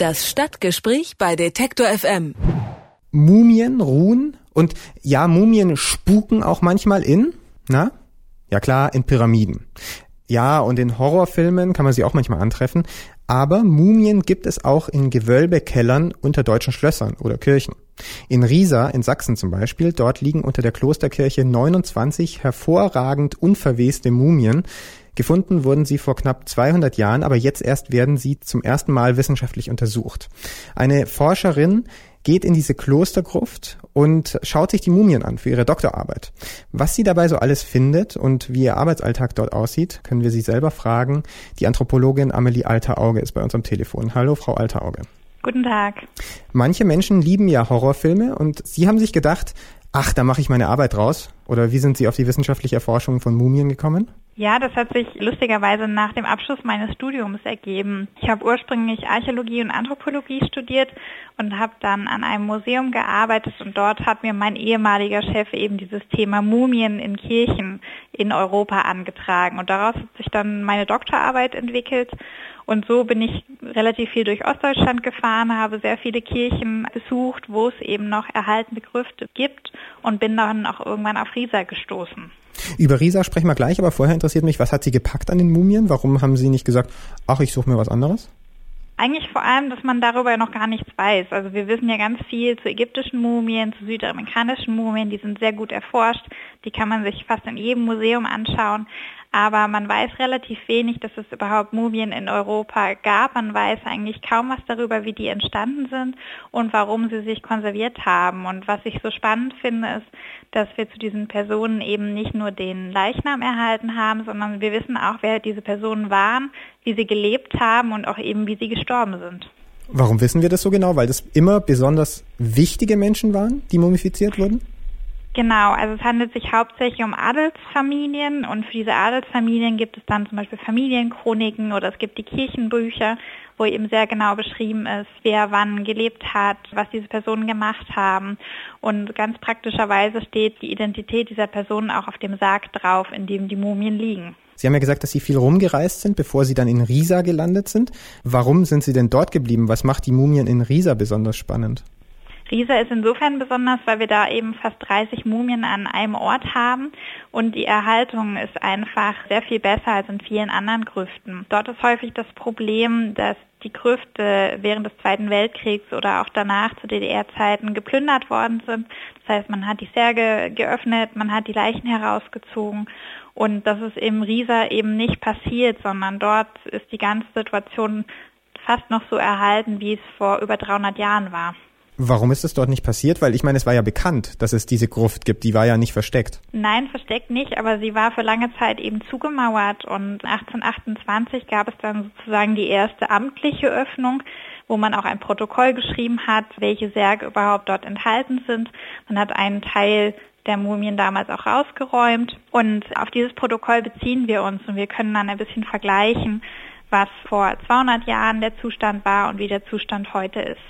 Das Stadtgespräch bei Detektor FM. Mumien ruhen und ja, Mumien spuken auch manchmal in, na? Ja klar, in Pyramiden. Ja, und in Horrorfilmen kann man sie auch manchmal antreffen, aber Mumien gibt es auch in Gewölbekellern unter deutschen Schlössern oder Kirchen. In Riesa in Sachsen zum Beispiel, dort liegen unter der Klosterkirche 29 hervorragend unverweste Mumien, Gefunden wurden sie vor knapp 200 Jahren, aber jetzt erst werden sie zum ersten Mal wissenschaftlich untersucht. Eine Forscherin geht in diese Klostergruft und schaut sich die Mumien an für ihre Doktorarbeit. Was sie dabei so alles findet und wie ihr Arbeitsalltag dort aussieht, können wir sie selber fragen. Die Anthropologin Amelie Alterauge ist bei uns am Telefon. Hallo, Frau Alterauge. Guten Tag. Manche Menschen lieben ja Horrorfilme und Sie haben sich gedacht, ach, da mache ich meine Arbeit raus. Oder wie sind Sie auf die wissenschaftliche Erforschung von Mumien gekommen? Ja, das hat sich lustigerweise nach dem Abschluss meines Studiums ergeben. Ich habe ursprünglich Archäologie und Anthropologie studiert und habe dann an einem Museum gearbeitet und dort hat mir mein ehemaliger Chef eben dieses Thema Mumien in Kirchen in Europa angetragen und daraus hat sich dann meine Doktorarbeit entwickelt und so bin ich relativ viel durch Ostdeutschland gefahren, habe sehr viele Kirchen besucht, wo es eben noch erhaltene Grüfte gibt und bin dann auch irgendwann auf Riesa gestoßen. Über Risa sprechen wir gleich, aber vorher interessiert mich, was hat sie gepackt an den Mumien? Warum haben Sie nicht gesagt, ach, ich suche mir was anderes? Eigentlich vor allem, dass man darüber noch gar nichts weiß. Also wir wissen ja ganz viel zu ägyptischen Mumien, zu südamerikanischen Mumien, die sind sehr gut erforscht. Die kann man sich fast in jedem Museum anschauen aber man weiß relativ wenig, dass es überhaupt Mumien in Europa gab. Man weiß eigentlich kaum was darüber, wie die entstanden sind und warum sie sich konserviert haben. Und was ich so spannend finde, ist, dass wir zu diesen Personen eben nicht nur den Leichnam erhalten haben, sondern wir wissen auch, wer diese Personen waren, wie sie gelebt haben und auch eben, wie sie gestorben sind. Warum wissen wir das so genau? Weil das immer besonders wichtige Menschen waren, die mumifiziert wurden? Genau, also es handelt sich hauptsächlich um Adelsfamilien und für diese Adelsfamilien gibt es dann zum Beispiel Familienchroniken oder es gibt die Kirchenbücher, wo eben sehr genau beschrieben ist, wer wann gelebt hat, was diese Personen gemacht haben. Und ganz praktischerweise steht die Identität dieser Personen auch auf dem Sarg drauf, in dem die Mumien liegen. Sie haben ja gesagt, dass Sie viel rumgereist sind, bevor Sie dann in Riesa gelandet sind. Warum sind Sie denn dort geblieben? Was macht die Mumien in Riesa besonders spannend? Riesa ist insofern besonders, weil wir da eben fast 30 Mumien an einem Ort haben und die Erhaltung ist einfach sehr viel besser als in vielen anderen Grüften. Dort ist häufig das Problem, dass die Grüfte während des Zweiten Weltkriegs oder auch danach zu DDR-Zeiten geplündert worden sind. Das heißt, man hat die Särge geöffnet, man hat die Leichen herausgezogen und das ist im Riesa eben nicht passiert, sondern dort ist die ganze Situation fast noch so erhalten, wie es vor über 300 Jahren war. Warum ist es dort nicht passiert? Weil ich meine, es war ja bekannt, dass es diese Gruft gibt. Die war ja nicht versteckt. Nein, versteckt nicht, aber sie war für lange Zeit eben zugemauert und 1828 gab es dann sozusagen die erste amtliche Öffnung wo man auch ein Protokoll geschrieben hat, welche Särge überhaupt dort enthalten sind. Man hat einen Teil der Mumien damals auch rausgeräumt und auf dieses Protokoll beziehen wir uns und wir können dann ein bisschen vergleichen, was vor 200 Jahren der Zustand war und wie der Zustand heute ist.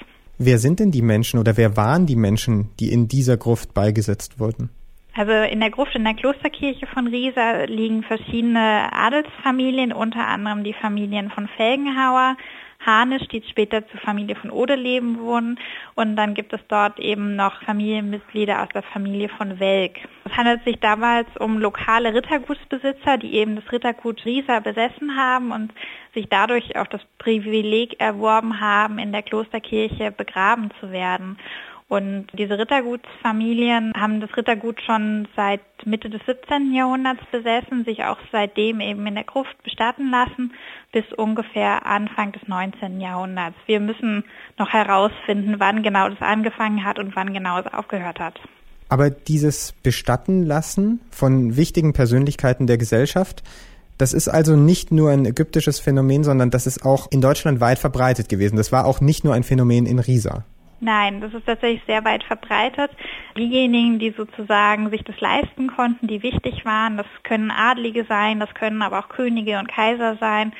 Wer sind denn die Menschen oder wer waren die Menschen, die in dieser Gruft beigesetzt wurden? Also in der Gruft in der Klosterkirche von Riesa liegen verschiedene Adelsfamilien, unter anderem die Familien von Felgenhauer, Hanisch, die später zur Familie von Odeleben wurden. Und dann gibt es dort eben noch Familienmitglieder aus der Familie von Welk. Es handelt sich damals um lokale Rittergutsbesitzer, die eben das Rittergut Riesa besessen haben und sich dadurch auch das Privileg erworben haben, in der Klosterkirche begraben zu werden. Und diese Rittergutsfamilien haben das Rittergut schon seit Mitte des 17. Jahrhunderts besessen, sich auch seitdem eben in der Gruft bestatten lassen, bis ungefähr Anfang des 19. Jahrhunderts. Wir müssen noch herausfinden, wann genau das angefangen hat und wann genau es aufgehört hat. Aber dieses Bestatten lassen von wichtigen Persönlichkeiten der Gesellschaft, das ist also nicht nur ein ägyptisches Phänomen, sondern das ist auch in Deutschland weit verbreitet gewesen. Das war auch nicht nur ein Phänomen in Riesa. Nein, das ist tatsächlich sehr weit verbreitet. Diejenigen, die sozusagen sich das leisten konnten, die wichtig waren, das können Adlige sein, das können aber auch Könige und Kaiser sein,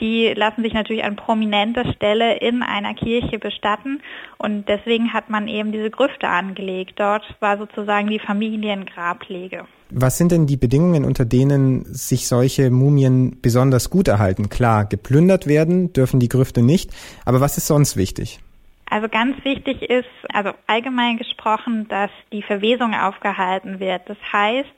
die lassen sich natürlich an prominenter Stelle in einer Kirche bestatten und deswegen hat man eben diese Grüfte angelegt. Dort war sozusagen die Familiengrablege. Was sind denn die Bedingungen, unter denen sich solche Mumien besonders gut erhalten? Klar, geplündert werden dürfen die Grüfte nicht, aber was ist sonst wichtig? Also ganz wichtig ist, also allgemein gesprochen, dass die Verwesung aufgehalten wird. Das heißt,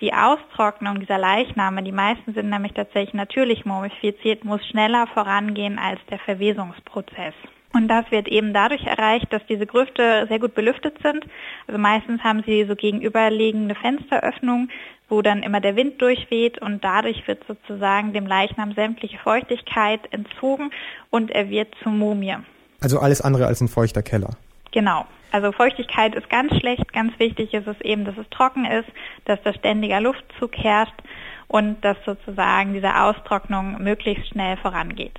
die Austrocknung dieser Leichname, die meisten sind nämlich tatsächlich natürlich mumifiziert, muss schneller vorangehen als der Verwesungsprozess. Und das wird eben dadurch erreicht, dass diese Grüfte sehr gut belüftet sind. Also meistens haben sie so gegenüberliegende Fensteröffnungen, wo dann immer der Wind durchweht und dadurch wird sozusagen dem Leichnam sämtliche Feuchtigkeit entzogen und er wird zur Mumie. Also alles andere als ein feuchter Keller. Genau. Also Feuchtigkeit ist ganz schlecht. Ganz wichtig ist es eben, dass es trocken ist, dass da ständiger Luftzug herrscht und dass sozusagen diese Austrocknung möglichst schnell vorangeht.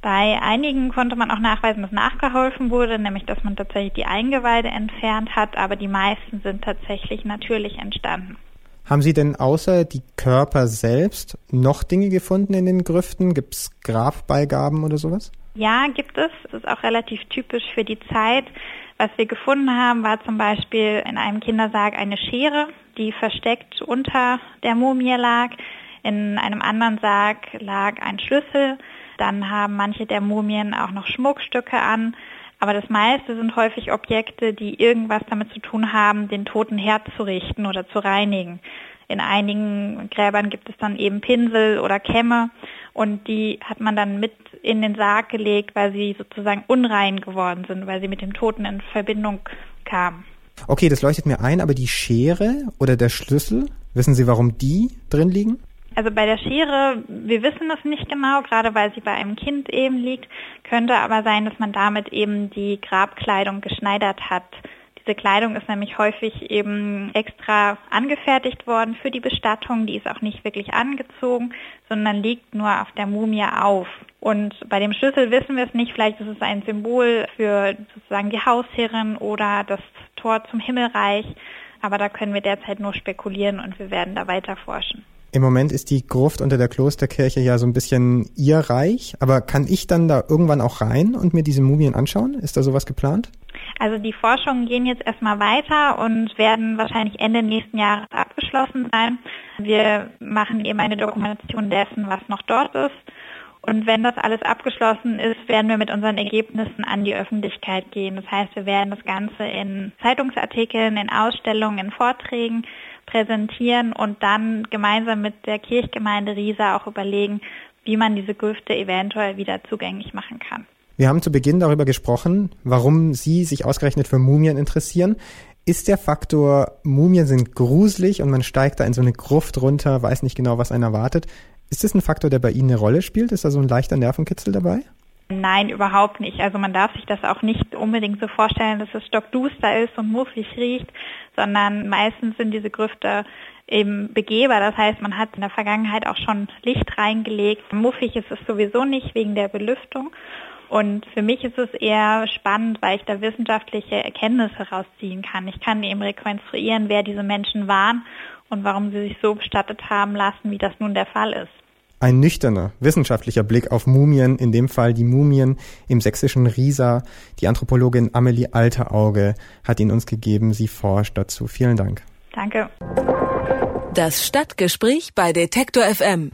Bei einigen konnte man auch nachweisen, dass nachgeholfen wurde, nämlich dass man tatsächlich die Eingeweide entfernt hat, aber die meisten sind tatsächlich natürlich entstanden. Haben Sie denn außer die Körper selbst noch Dinge gefunden in den Grüften? Gibt es Grabbeigaben oder sowas? Ja, gibt es. Das ist auch relativ typisch für die Zeit. Was wir gefunden haben, war zum Beispiel in einem Kindersarg eine Schere, die versteckt unter der Mumie lag. In einem anderen Sarg lag ein Schlüssel. Dann haben manche der Mumien auch noch Schmuckstücke an. Aber das meiste sind häufig Objekte, die irgendwas damit zu tun haben, den Toten herzurichten oder zu reinigen. In einigen Gräbern gibt es dann eben Pinsel oder Kämme und die hat man dann mit in den Sarg gelegt, weil sie sozusagen unrein geworden sind, weil sie mit dem Toten in Verbindung kamen. Okay, das leuchtet mir ein, aber die Schere oder der Schlüssel, wissen Sie, warum die drin liegen? Also bei der Schere, wir wissen es nicht genau, gerade weil sie bei einem Kind eben liegt, könnte aber sein, dass man damit eben die Grabkleidung geschneidert hat. Diese Kleidung ist nämlich häufig eben extra angefertigt worden für die Bestattung. Die ist auch nicht wirklich angezogen, sondern liegt nur auf der Mumie auf. Und bei dem Schlüssel wissen wir es nicht. Vielleicht ist es ein Symbol für sozusagen die Hausherrin oder das Tor zum Himmelreich. Aber da können wir derzeit nur spekulieren und wir werden da weiter forschen. Im Moment ist die Gruft unter der Klosterkirche ja so ein bisschen ihr Reich, aber kann ich dann da irgendwann auch rein und mir diese Mumien anschauen? Ist da sowas geplant? Also die Forschungen gehen jetzt erstmal weiter und werden wahrscheinlich Ende nächsten Jahres abgeschlossen sein. Wir machen eben eine Dokumentation dessen, was noch dort ist. Und wenn das alles abgeschlossen ist, werden wir mit unseren Ergebnissen an die Öffentlichkeit gehen. Das heißt, wir werden das Ganze in Zeitungsartikeln, in Ausstellungen, in Vorträgen präsentieren und dann gemeinsam mit der Kirchgemeinde Riesa auch überlegen, wie man diese Grüfte eventuell wieder zugänglich machen kann. Wir haben zu Beginn darüber gesprochen, warum Sie sich ausgerechnet für Mumien interessieren. Ist der Faktor, Mumien sind gruselig und man steigt da in so eine Gruft runter, weiß nicht genau, was einen erwartet. Ist das ein Faktor, der bei Ihnen eine Rolle spielt? Ist da so ein leichter Nervenkitzel dabei? Nein, überhaupt nicht. Also man darf sich das auch nicht unbedingt so vorstellen, dass es stockduster ist und muffig riecht, sondern meistens sind diese Grüfte eben begehbar. Das heißt, man hat in der Vergangenheit auch schon Licht reingelegt. Muffig ist es sowieso nicht wegen der Belüftung. Und für mich ist es eher spannend, weil ich da wissenschaftliche Erkenntnisse herausziehen kann. Ich kann eben rekonstruieren, wer diese Menschen waren und warum sie sich so bestattet haben lassen, wie das nun der Fall ist. Ein nüchterner, wissenschaftlicher Blick auf Mumien, in dem Fall die Mumien im sächsischen Riesa. Die Anthropologin Amelie Alterauge hat ihn uns gegeben. Sie forscht dazu. Vielen Dank. Danke. Das Stadtgespräch bei Detektor FM.